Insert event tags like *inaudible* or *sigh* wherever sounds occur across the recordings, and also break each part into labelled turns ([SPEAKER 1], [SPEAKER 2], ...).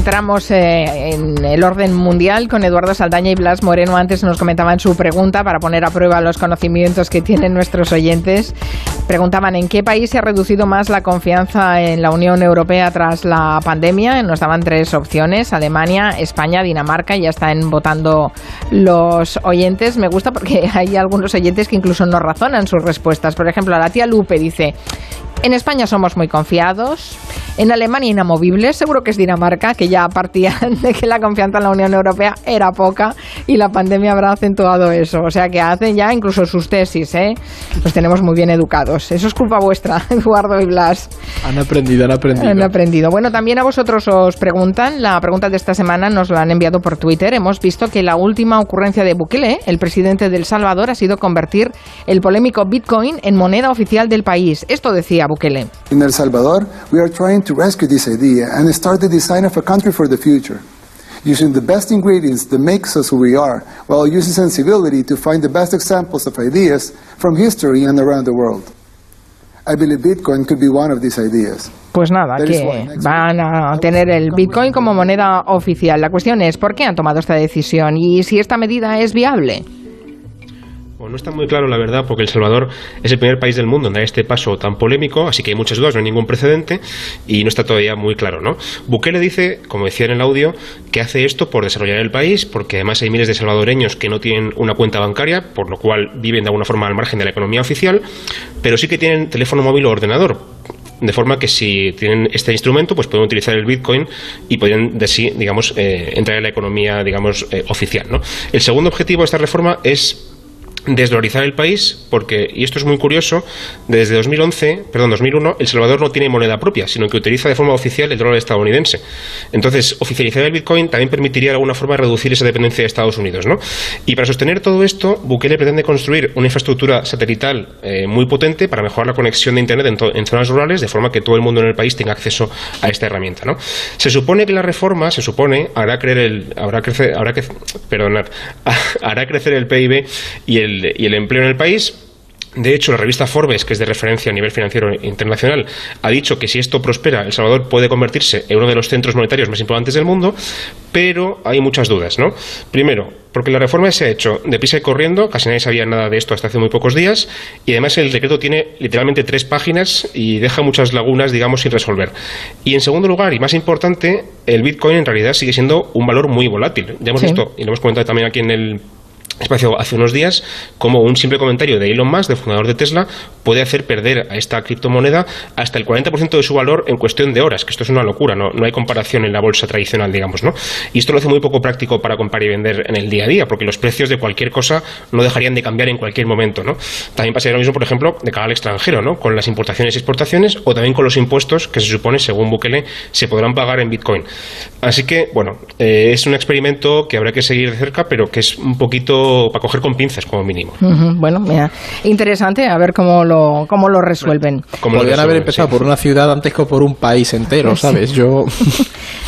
[SPEAKER 1] entramos eh, en el orden mundial con Eduardo Saldaña y Blas Moreno. Antes nos comentaban su pregunta para poner a prueba los conocimientos que tienen nuestros oyentes. Preguntaban en qué país se ha reducido más la confianza en la Unión Europea tras la pandemia. Nos daban tres opciones, Alemania, España, Dinamarca. Ya están votando los oyentes. Me gusta porque *laughs* hay algunos oyentes que incluso no razonan sus respuestas. Por ejemplo, la tía Lupe dice, en España somos muy confiados. En Alemania inamovibles. Seguro que es Dinamarca, que ya partían *laughs* de que la confianza en la Unión Europea era poca y la pandemia habrá acentuado eso. O sea que hacen ya incluso sus tesis, ¿eh? Los tenemos muy bien educados. Eso es culpa vuestra, *laughs* Eduardo y Blas.
[SPEAKER 2] Han aprendido, han aprendido.
[SPEAKER 1] Han aprendido. Bueno, también a vosotros os preguntan. La pregunta de esta semana nos la han enviado por Twitter. Hemos visto que la última ocurrencia de Bukele, el presidente del Salvador, ha sido convertir el polémico Bitcoin en moneda oficial del país. Esto decía Bukele.
[SPEAKER 3] En El Salvador, we are trying to rescue this idea and start the design of a country for the future. Using the best ingredients that makes us who we are, while using sensibility to find the best examples of ideas from history and around the world. I believe Bitcoin could be one of these ideas.
[SPEAKER 1] Pues nada, que van a tener el Bitcoin como moneda oficial. La cuestión es, ¿por qué han tomado esta decisión? Y si esta medida es viable.
[SPEAKER 4] Bueno, no está muy claro, la verdad, porque El Salvador es el primer país del mundo en dar este paso tan polémico, así que hay muchas dudas, no hay ningún precedente y no está todavía muy claro, ¿no? Bukele dice, como decía en el audio, que hace esto por desarrollar el país, porque además hay miles de salvadoreños que no tienen una cuenta bancaria, por lo cual viven de alguna forma al margen de la economía oficial, pero sí que tienen teléfono móvil o ordenador, de forma que si tienen este instrumento, pues pueden utilizar el Bitcoin y pueden, de sí, digamos, eh, entrar en la economía, digamos, eh, oficial, ¿no? El segundo objetivo de esta reforma es desdolarizar el país porque, y esto es muy curioso, desde 2011, perdón, 2001, El Salvador no tiene moneda propia, sino que utiliza de forma oficial el dólar estadounidense. Entonces, oficializar el Bitcoin también permitiría de alguna forma reducir esa dependencia de Estados Unidos, ¿no? Y para sostener todo esto, Bukele pretende construir una infraestructura satelital eh, muy potente para mejorar la conexión de Internet en, zonas rurales, de forma que todo el mundo en el país tenga acceso a esta herramienta, ¿no? Se supone que la reforma, se supone, hará creer el, habrá crecer, habrá que, perdonad, *laughs* hará crecer el PIB y el y el empleo en el país. De hecho, la revista Forbes, que es de referencia a nivel financiero internacional, ha dicho que si esto prospera, El Salvador puede convertirse en uno de los centros monetarios más importantes del mundo, pero hay muchas dudas, ¿no? Primero, porque la reforma se ha hecho deprisa y corriendo, casi nadie sabía nada de esto hasta hace muy pocos días, y además el decreto tiene literalmente tres páginas y deja muchas lagunas, digamos, sin resolver. Y en segundo lugar, y más importante, el Bitcoin en realidad sigue siendo un valor muy volátil. Ya hemos visto, y lo hemos comentado también aquí en el hace unos días como un simple comentario de Elon Musk, del fundador de Tesla, puede hacer perder a esta criptomoneda hasta el 40% de su valor en cuestión de horas, que esto es una locura, no, no hay comparación en la bolsa tradicional, digamos, ¿no? Y esto lo hace muy poco práctico para comprar y vender en el día a día, porque los precios de cualquier cosa no dejarían de cambiar en cualquier momento, ¿no? También pasaría lo mismo, por ejemplo, de cara extranjero, ¿no? Con las importaciones y exportaciones o también con los impuestos que se supone, según Bukele, se podrán pagar en Bitcoin. Así que, bueno, eh, es un experimento que habrá que seguir de cerca, pero que es un poquito para coger con pinzas como mínimo.
[SPEAKER 1] Bueno, mira, interesante a ver cómo lo, cómo lo resuelven.
[SPEAKER 2] Podrían haber empezado por una ciudad antes que por un país entero, *laughs* ¿sabes? Yo... *laughs*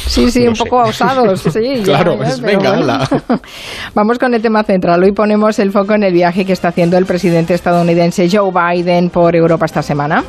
[SPEAKER 1] Sí, sí, un poco osados, *laughs* sí.
[SPEAKER 2] claro, pues venga, *laughs*
[SPEAKER 1] Vamos con el tema central. Hoy ponemos el foco en el viaje que está haciendo el presidente estadounidense Joe Biden por Europa esta semana.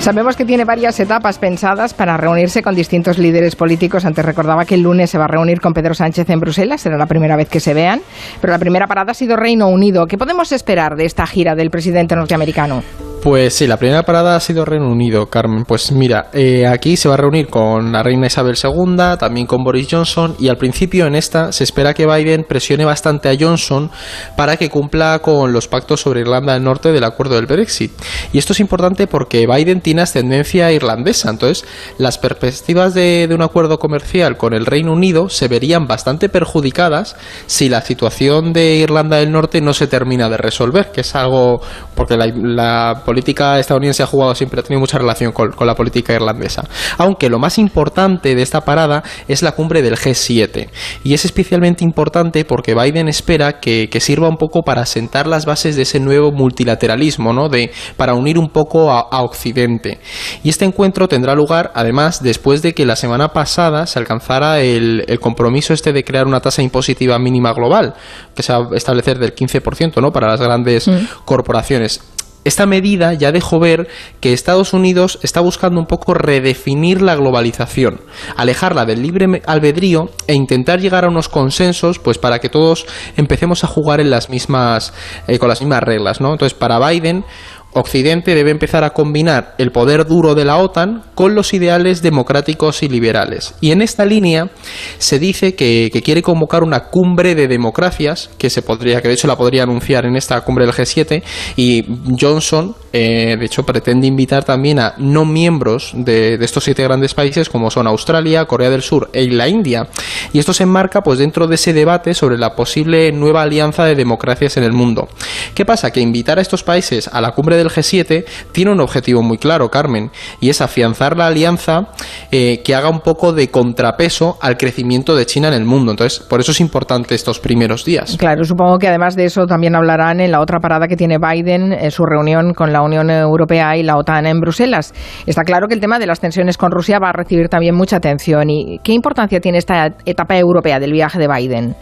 [SPEAKER 1] Sabemos que tiene varias etapas pensadas para reunirse con distintos líderes políticos. Antes recordaba que el lunes se va a reunir con Pedro Sánchez en Bruselas, será la primera vez que se vean. Pero la primera parada ha sido Reino Unido. ¿Qué podemos esperar de esta gira del presidente norteamericano?
[SPEAKER 2] Pues sí, la primera parada ha sido Reino Unido, Carmen. Pues mira, eh, aquí se va a reunir con la reina Isabel II, también con Boris Johnson, y al principio en esta se espera que Biden presione bastante a Johnson para que cumpla con los pactos sobre Irlanda del Norte del acuerdo del Brexit. Y esto es importante porque Biden tiene ascendencia irlandesa, entonces las perspectivas de, un acuerdo comercial con el Reino Unido se verían bastante perjudicadas si la situación de Irlanda del Norte no se termina de resolver, que es algo porque la, la política estadounidense ha jugado siempre, ha tenido mucha relación con, la política irlandesa. Aunque lo más importante de esta parada es la cumbre del G7. Y es especialmente importante porque Biden espera que, sirva un poco para sentar las bases de ese nuevo multilateralismo, ¿no? De, para unir un poco a, Occidente. Y este encuentro tendrá lugar, además, después de que la semana pasada se alcanzara el, compromiso este de crear una tasa impositiva mínima global, que se va a establecer del 15%, ¿no? Para las grandes mm. corporaciones esta medida ya dejó ver que Estados Unidos está buscando un poco redefinir la globalización, alejarla del libre albedrío e intentar llegar a unos consensos, pues para que todos empecemos a jugar en las mismas, eh, con las mismas reglas, ¿no? Entonces, para Biden, Occidente debe empezar a combinar el poder duro de la OTAN con los ideales democráticos y liberales. Y en esta línea se dice que, quiere convocar una cumbre de democracias, que se podría, que de hecho la podría anunciar en esta cumbre del G7, y Johnson, eh, de hecho, pretende invitar también a no miembros de, estos siete grandes países, como son Australia, Corea del Sur e la India. Y esto se enmarca pues dentro de ese debate sobre la posible nueva alianza de democracias en el mundo. ¿Qué pasa? Que invitar a estos países a la cumbre del G7 tiene un objetivo muy claro, Carmen, y es afianzar la alianza eh, que haga un poco de contrapeso al crecimiento de China en el mundo. Entonces, por eso es importante estos primeros días.
[SPEAKER 1] Claro, supongo que además de eso también hablarán en la otra parada que tiene Biden, en su reunión con la Unión Europea y la OTAN en Bruselas. Está claro que el tema de las tensiones con Rusia va a recibir también mucha atención. ¿Y qué importancia tiene esta etapa europea del viaje de Biden?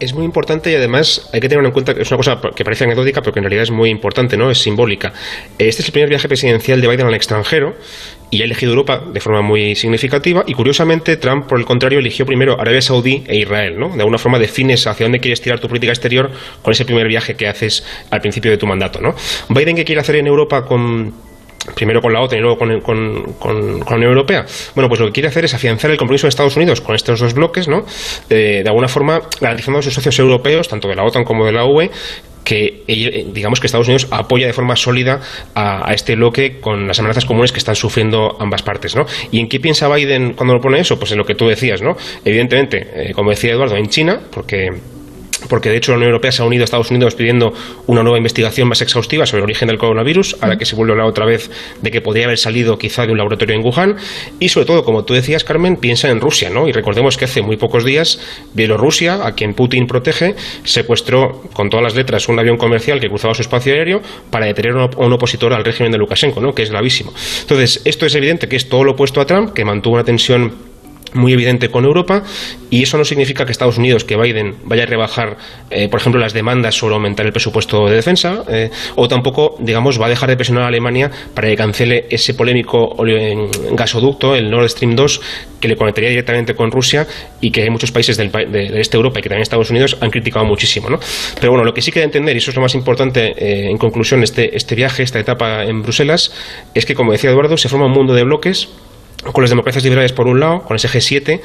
[SPEAKER 4] Es muy importante y además hay que tener en cuenta que es una cosa que parece anecdótica, pero que en realidad es muy importante, ¿no? Es simbólica. Este es el primer viaje presidencial de Biden al extranjero y ha elegido Europa de forma muy significativa y curiosamente Trump, por el contrario, eligió primero Arabia Saudí e Israel, ¿no? De alguna forma defines hacia dónde quieres tirar tu política exterior con ese primer viaje que haces al principio de tu mandato, ¿no? Biden, ¿qué quiere hacer en Europa con primero con la OTAN y luego con, con, la Unión Europea. Bueno, pues lo que quiere hacer es afianzar el compromiso de Estados Unidos con estos dos bloques, ¿no? de alguna forma garantizando a sus socios europeos, tanto de la OTAN como de la UE, que digamos que Estados Unidos apoya de forma sólida a, este bloque con las amenazas comunes que están sufriendo ambas partes, ¿no? ¿Y en qué piensa Biden cuando lo pone eso? Pues en lo que tú decías, ¿no? Evidentemente, eh, como decía Eduardo, en China, porque porque de hecho la Unión Europea se ha unido a Estados Unidos pidiendo una nueva investigación más exhaustiva sobre el origen del coronavirus, ahora que se vuelve a hablar otra vez de que podría haber salido quizá de un laboratorio en Wuhan, y sobre todo, como tú decías, Carmen, piensa en Rusia, ¿no? Y recordemos que hace muy pocos días Bielorrusia, a quien Putin protege, secuestró con todas las letras un avión comercial que cruzaba su espacio aéreo para detener a un opositor al régimen de Lukashenko, ¿no? Que es gravísimo. Entonces, esto es evidente que es todo lo opuesto a Trump, que mantuvo una tensión muy evidente con Europa y eso no significa que Estados Unidos, que Biden vaya a rebajar, eh, por ejemplo, las demandas sobre aumentar el presupuesto de defensa eh, o tampoco, digamos, va a dejar de presionar a Alemania para que cancele ese polémico gasoducto, el Nord Stream 2, que le conectaría directamente con Rusia y que hay muchos países del, de, este Europa y que también Estados Unidos han criticado muchísimo. ¿no? Pero bueno, lo que sí queda entender, y eso es lo más importante eh, en conclusión, este, este viaje, esta etapa en Bruselas, es que, como decía Eduardo, se forma un mundo de bloques con las democracias liberales por un lado, con ese G7,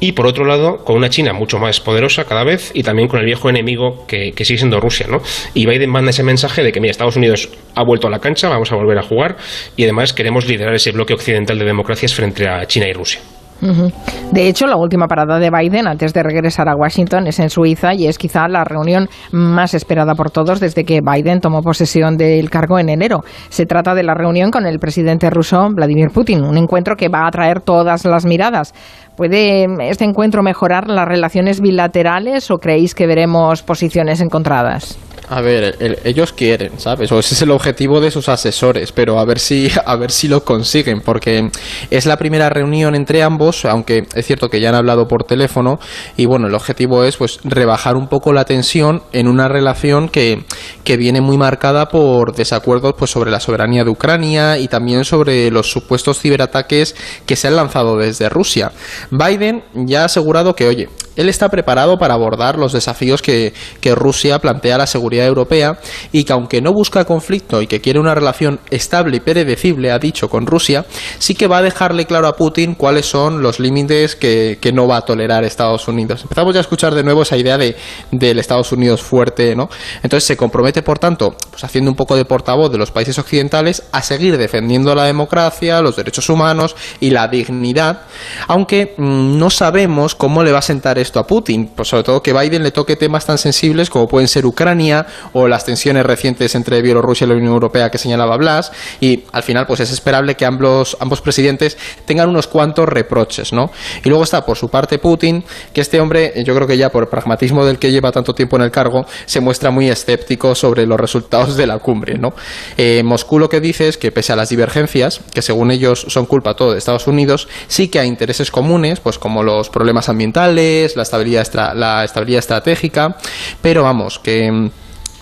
[SPEAKER 4] y por otro lado, con una China mucho más poderosa cada vez y también con el viejo enemigo que, que sigue siendo Rusia. ¿no? Y Biden manda ese mensaje de que, mira, Estados Unidos ha vuelto a la cancha, vamos a volver a jugar y además queremos liderar ese bloque occidental de democracias frente a China y Rusia.
[SPEAKER 1] De hecho, la última parada de Biden antes de regresar a Washington es en Suiza y es quizá la reunión más esperada por todos desde que Biden tomó posesión del cargo en enero. Se trata de la reunión con el presidente ruso Vladimir Putin, un encuentro que va a atraer todas las miradas. ¿Puede este encuentro mejorar las relaciones bilaterales o creéis que veremos posiciones encontradas?
[SPEAKER 2] A ver, ellos quieren, ¿sabes? O ese es el objetivo de sus asesores, pero a ver si *laughs* a ver si lo consiguen, porque es la primera reunión entre ambos, aunque es cierto que ya han hablado por teléfono y bueno, el objetivo es pues rebajar un poco la tensión en una relación que, que viene muy marcada por desacuerdos pues sobre la soberanía de Ucrania y también sobre los supuestos ciberataques que se han lanzado desde Rusia. Biden ya ha asegurado que, oye, él está preparado para abordar los desafíos que, Rusia plantea a la seguridad europea y que aunque no busca conflicto y que quiere una relación estable y predecible, ha dicho con Rusia, sí que va a dejarle claro a Putin cuáles son los límites que, no va a tolerar Estados Unidos. Empezamos ya a escuchar de nuevo esa idea de, del Estados Unidos fuerte, ¿no? Entonces se compromete, por tanto, pues haciendo un poco de portavoz de los países occidentales, a seguir defendiendo la democracia, los derechos humanos y la dignidad, aunque mm, no sabemos cómo le va a sentar esto a Putin, pues sobre todo que Biden le toque temas tan sensibles como pueden ser Ucrania o las tensiones recientes entre Bielorrusia y la Unión Europea que señalaba Blas y al final pues es esperable que ambos, ambos presidentes tengan unos cuantos reproches, ¿no? Y luego está por su parte Putin, que este hombre, yo creo que ya por el pragmatismo del que lleva tanto tiempo en el cargo, se muestra muy escéptico sobre los resultados de la cumbre, ¿no? Eh, Moscú lo que dice es que pese a las divergencias, que según ellos son culpa todo de Estados Unidos, sí que hay intereses comunes, pues como los problemas ambientales, la estabilidad, la estabilidad estratégica, pero vamos, que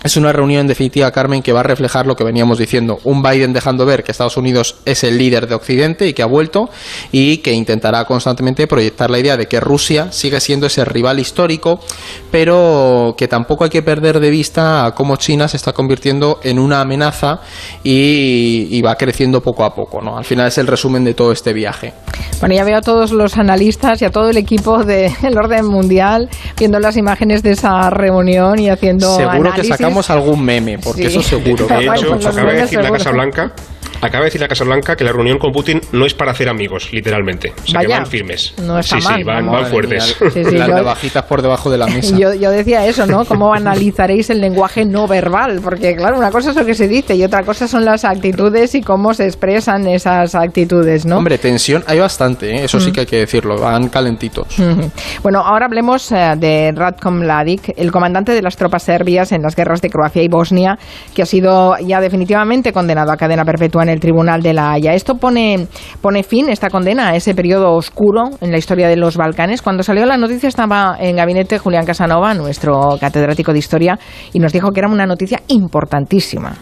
[SPEAKER 2] es una reunión en definitiva, Carmen, que va a reflejar lo que veníamos diciendo. Un Biden dejando ver que Estados Unidos es el líder de Occidente y que ha vuelto y que intentará constantemente proyectar la idea de que Rusia sigue siendo ese rival histórico, pero que tampoco hay que perder de vista cómo China se está convirtiendo en una amenaza y, va creciendo poco a poco. ¿no? Al final es el resumen de todo este viaje.
[SPEAKER 1] Bueno, ya veo a todos los analistas y a todo el equipo *laughs* del orden mundial viendo las imágenes de esa reunión y haciendo
[SPEAKER 2] Seguro que sacamos algún meme, porque eso seguro. *laughs*
[SPEAKER 4] De hecho, acaba de decir la Casa Blanca Acaba de decir la Casa Blanca que la reunión con Putin no es para hacer amigos, literalmente. O sea, que van firmes.
[SPEAKER 1] No está
[SPEAKER 4] sí,
[SPEAKER 1] mal,
[SPEAKER 4] sí, van, van fuertes. *laughs*
[SPEAKER 2] Sí, sí, Las bajitas por debajo de la mesa.
[SPEAKER 1] Yo, yo, decía eso, ¿no? ¿Cómo analizaréis el lenguaje no verbal? Porque, claro, una cosa es lo que se dice y otra cosa son las actitudes y cómo se expresan esas actitudes, ¿no?
[SPEAKER 2] Hombre, tensión hay bastante, ¿eh? eso sí que hay que decirlo, van calentitos.
[SPEAKER 1] Bueno, ahora hablemos eh, de Ratko Mladic, el comandante de las tropas serbias en las guerras de Croacia y Bosnia, que ha sido ya definitivamente condenado a cadena perpetua en el Tribunal de la Haya. Esto pone, pone fin, esta condena, a ese periodo oscuro en la historia de los Balcanes. Cuando salió la noticia estaba en gabinete Julián Casanova, nuestro catedrático de historia, y nos dijo que era una noticia importantísima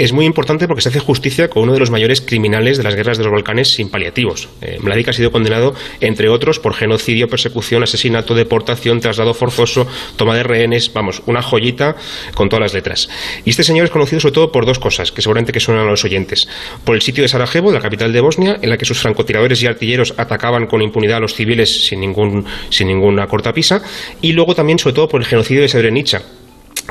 [SPEAKER 4] es muy importante porque se hace justicia con uno de los mayores criminales de las guerras de los Balcanes sin paliativos. Eh, ha sido condenado, entre otros, por genocidio, persecución, asesinato, deportación, traslado forzoso, toma de rehenes, vamos, una joyita con todas las letras. Y este señor es conocido sobre todo por dos cosas, que seguramente que suenan a los oyentes. Por el sitio de Sarajevo, la capital de Bosnia, en la que sus francotiradores y artilleros atacaban con impunidad a los civiles sin, ningún, sin ninguna cortapisa, y luego también, sobre todo, por el genocidio de Srebrenica,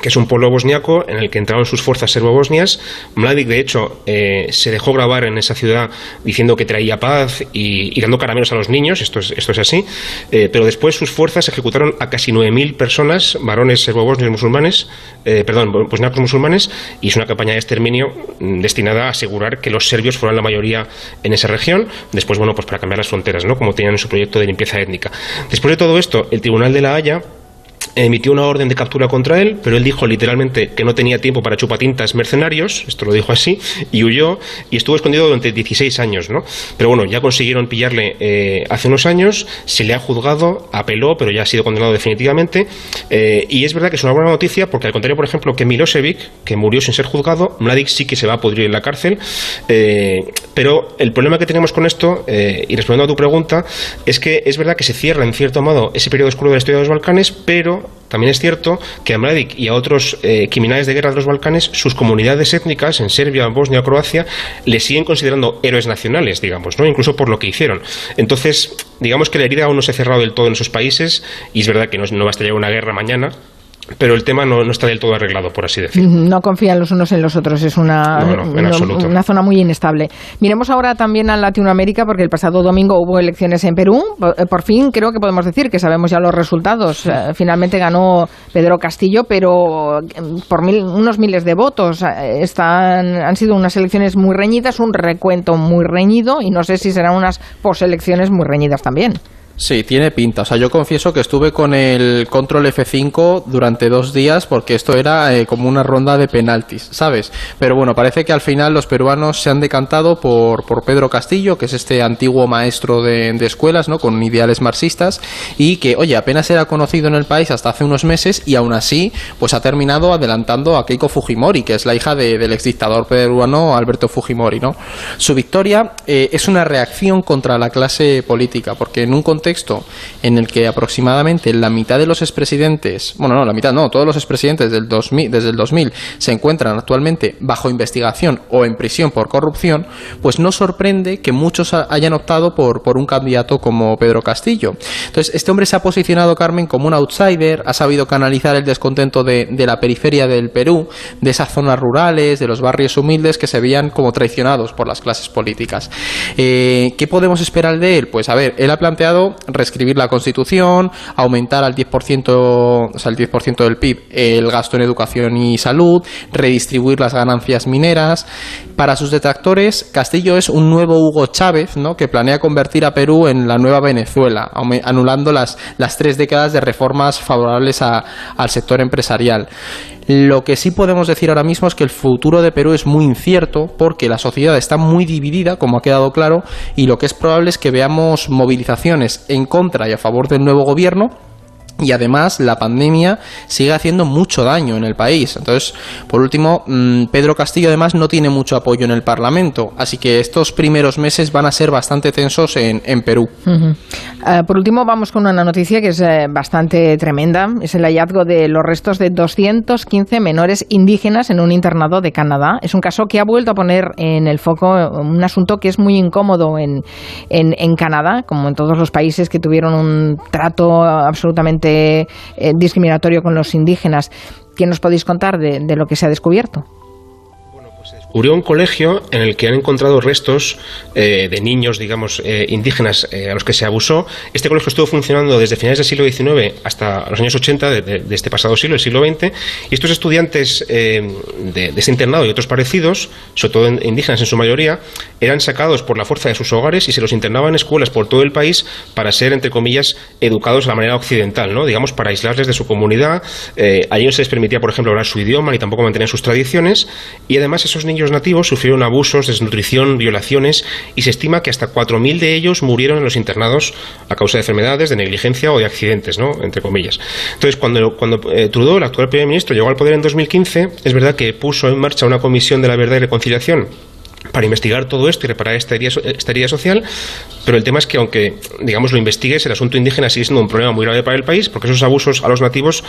[SPEAKER 4] que es un pueblo bosniaco en el que entraron sus fuerzas serbo-bosnias. Mladic, de hecho, eh, se dejó grabar en esa ciudad diciendo que traía paz y, dando caramelos a los niños, esto es, esto es así, eh, pero después sus fuerzas ejecutaron a casi 9.000 personas, varones serbo-bosnios musulmanes, eh, perdón, bosniacos musulmanes, y es una campaña de exterminio mm, destinada a asegurar que los serbios fueran la mayoría en esa región, después, bueno, pues para cambiar las fronteras, ¿no?, como tenían en su proyecto de limpieza étnica. Después de todo esto, el Tribunal de la Haya emitió una orden de captura contra él, pero él dijo literalmente que no tenía tiempo para chupatintas mercenarios, esto lo dijo así, y huyó y estuvo escondido durante 16 años, ¿no? Pero bueno, ya consiguieron pillarle eh, hace unos años, se le ha juzgado, apeló, pero ya ha sido condenado definitivamente, eh, y es verdad que es una buena noticia porque al contrario, por ejemplo, que Milosevic, que murió sin ser juzgado, Mladic sí que se va a pudrir en la cárcel, eh, pero el problema que tenemos con esto, y respondiendo a tu pregunta, es que es verdad que se cierra en cierto modo ese periodo oscuro de la historia de los Balcanes, pero también es cierto que a Mladic y a otros eh, criminales de guerra de los Balcanes, sus comunidades étnicas en Serbia, Bosnia o Croacia, le siguen considerando héroes nacionales, digamos, ¿no? incluso por lo que hicieron. Entonces, digamos que la herida aún no se ha cerrado del todo en esos países y es verdad que no, no va a estallar una guerra mañana, pero el tema no, está del todo arreglado, por así decirlo.
[SPEAKER 1] No confían los unos en los otros, es una, una, zona muy inestable. Miremos ahora también a Latinoamérica, porque el pasado domingo hubo elecciones en Perú. Eh, por fin creo que podemos decir que sabemos ya los resultados. Eh, finalmente ganó Pedro Castillo, pero mm, por unos miles de votos. Eh, están, han sido unas elecciones muy reñidas, un recuento muy reñido, y no sé si serán unas poselecciones muy reñidas también.
[SPEAKER 2] Sí, tiene pinta. O sea, yo confieso que estuve con el control F5 durante dos días porque esto era eh, como una ronda de penaltis, ¿sabes? Pero bueno, parece que al final los peruanos se han decantado por, por Pedro Castillo, que es este antiguo maestro de, escuelas, ¿no? Con ideales marxistas y que, oye, apenas era conocido en el país hasta hace unos meses y aún así, pues ha terminado adelantando a Keiko Fujimori, que es la hija de, del exdictador peruano Alberto Fujimori, ¿no? Su victoria eh, es una reacción contra la clase política, porque en un contexto en el que aproximadamente la mitad de los expresidentes, bueno, no, la mitad no, todos los expresidentes del 2000, desde el 2000 se encuentran actualmente bajo investigación o en prisión por corrupción, pues no sorprende que muchos hayan optado por, por un candidato como Pedro Castillo. Entonces, este hombre se ha posicionado, Carmen, como un outsider, ha sabido canalizar el descontento de, de la periferia del Perú, de esas zonas rurales, de los barrios humildes que se veían como traicionados por las clases políticas. Eh, ¿Qué podemos esperar de él? Pues a ver, él ha planteado reescribir la Constitución, aumentar al 10%, o el 10% del PIB el gasto en educación y salud, redistribuir las ganancias mineras. Para sus detractores, Castillo es un nuevo Hugo Chávez, ¿no? que planea convertir a Perú en la nueva Venezuela, anulando las, las tres décadas de reformas favorables al sector empresarial. Lo que sí podemos decir ahora mismo es que el futuro de Perú es muy incierto porque la sociedad está muy dividida, como ha quedado claro, y lo que es probable es que veamos movilizaciones en contra y a favor del nuevo gobierno y además la pandemia sigue haciendo mucho daño en el país. Entonces, por último, mm, Pedro Castillo además no tiene mucho apoyo en el Parlamento, así que estos primeros meses van a ser bastante tensos en, Perú.
[SPEAKER 1] Eh, por último, vamos con una noticia que es eh, bastante tremenda. Es el hallazgo de los restos de 215 menores indígenas en un internado de Canadá. Es un caso que ha vuelto a poner en el foco un asunto que es muy incómodo en, en, en Canadá, como en todos los países que tuvieron un trato absolutamente eh, discriminatorio con los indígenas. ¿Qué nos podéis contar de lo que se ha descubierto?
[SPEAKER 4] Descubrió un colegio en el que han encontrado restos eh, de niños, digamos, eh, indígenas eh, a los que se abusó. Este colegio estuvo funcionando desde finales del siglo XIX hasta los años 80 de, este pasado siglo, el siglo XX, y estos estudiantes de, de, este internado y otros parecidos, sobre todo indígenas en su mayoría, eran sacados por la fuerza de sus hogares y se los internaban en escuelas por todo el país para ser, entre comillas, educados a la manera occidental, ¿no? digamos, para aislarles de su comunidad. allí no se les permitía, por ejemplo, hablar su idioma ni tampoco mantener sus tradiciones, y además esos niños nativos sufrieron abusos, desnutrición, violaciones y se estima que hasta 4.000 de ellos murieron en los internados a causa de enfermedades, de negligencia o de accidentes, ¿no? entre comillas. Entonces, cuando, cuando eh, Trudeau, el actual primer ministro, llegó al poder en 2015, es verdad que puso en marcha una comisión de la verdad y reconciliación para investigar todo esto y reparar esta herida, esta herida, social, pero el tema es que aunque, digamos, lo investigues, el asunto indígena sigue siendo un problema muy grave para el país porque esos abusos a los nativos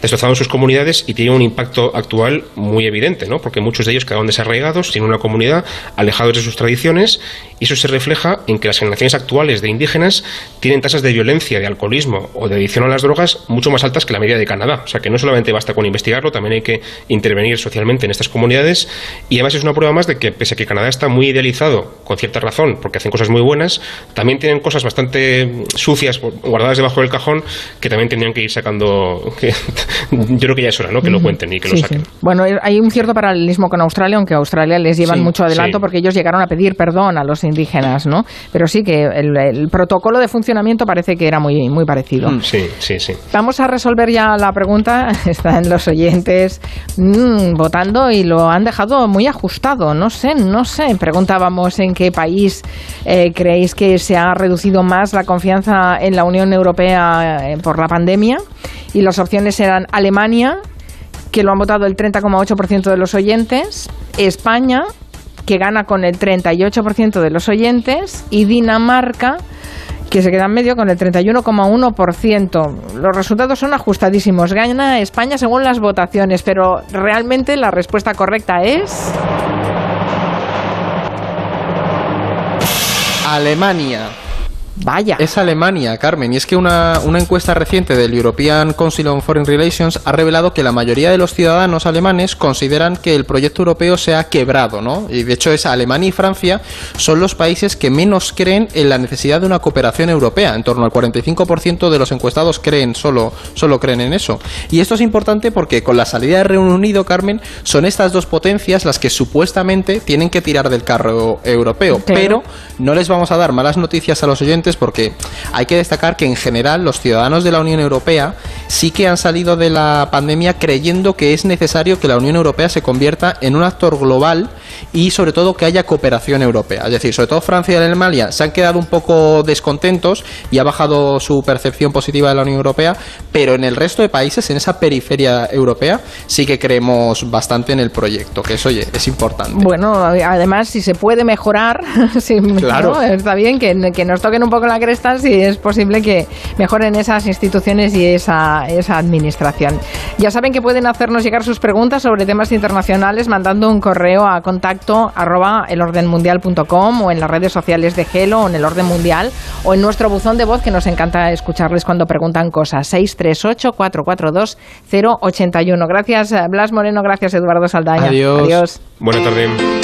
[SPEAKER 4] destrozaron sus comunidades y tienen un impacto actual muy evidente, ¿no? porque muchos de ellos quedaron desarraigados, sin una comunidad, alejados de sus tradiciones y eso se refleja en que las generaciones actuales de indígenas tienen tasas de violencia, de alcoholismo o de adicción a las drogas mucho más altas que la media de Canadá. O sea que no solamente basta con investigarlo, también hay que intervenir socialmente en estas comunidades y además es una prueba más de que pese a que Canadá está muy idealizado, con cierta razón, porque hacen cosas muy buenas, también tienen cosas bastante sucias guardadas debajo del cajón que también tendrían que ir sacando. *laughs* yo creo que ya es hora, ¿no? Que lo cuenten y que lo saquen.
[SPEAKER 1] Bueno, hay un cierto paralelismo con Australia, aunque a Australia les llevan mucho adelanto porque ellos llegaron a pedir perdón a los indígenas, ¿no? Pero sí que el, protocolo de funcionamiento parece que era muy, muy parecido. Mm,
[SPEAKER 4] sí, sí, sí.
[SPEAKER 1] Vamos a resolver ya la pregunta. *laughs* Están los oyentes mm, votando y lo han dejado muy ajustado. No sé, no sé. Preguntábamos en qué país eh, creéis que se ha reducido más la confianza en la Unión Europea eh, por la pandemia. Y las opciones eran Alemania, que lo han votado el 30,8% de los oyentes, España, que gana con el 38% de los oyentes, y Dinamarca, que se queda en medio con el 31,1%. Los resultados son ajustadísimos. Gana España según las votaciones, pero realmente la respuesta correcta es...
[SPEAKER 2] Alemania.
[SPEAKER 1] Vaya.
[SPEAKER 2] Es Alemania, Carmen. Y es que una, una, encuesta reciente del European Council on Foreign Relations ha revelado que la mayoría de los ciudadanos alemanes consideran que el proyecto europeo se ha quebrado, ¿no? Y de hecho es Alemania y Francia son los países que menos creen en la necesidad de una cooperación europea. En torno al 45% de los encuestados creen, solo, solo creen en eso. Y esto es importante porque con la salida de Reino Unido, Carmen, son estas dos potencias las que supuestamente tienen que tirar del carro europeo. Pero no les vamos a dar malas noticias a los oyentes porque hay que destacar que en general los ciudadanos de la Unión Europea sí que han salido de la pandemia creyendo que es necesario que la Unión Europea se convierta en un actor global y sobre todo que haya cooperación europea. Es decir, sobre todo Francia y Alemania se han quedado un poco descontentos y ha bajado su percepción positiva de la Unión Europea, pero en el resto de países, en esa periferia europea, sí que creemos bastante en el proyecto, que eso, oye, es importante.
[SPEAKER 1] Bueno, además, si se puede mejorar, *laughs* claro. está bien que, que nos toquen un poco la cresta si es posible que mejoren esas instituciones y esa, esa administración. Ya saben que pueden hacernos llegar sus preguntas sobre temas internacionales mandando un correo a contacto arroba elordenmundial.com o en las redes sociales de Gelo o en el Orden Mundial o en nuestro buzón de voz que nos encanta escucharles cuando preguntan cosas. 638-442-081. Gracias Blas Moreno, gracias Eduardo Saldaña.
[SPEAKER 2] Adiós.
[SPEAKER 4] Buenas tardes.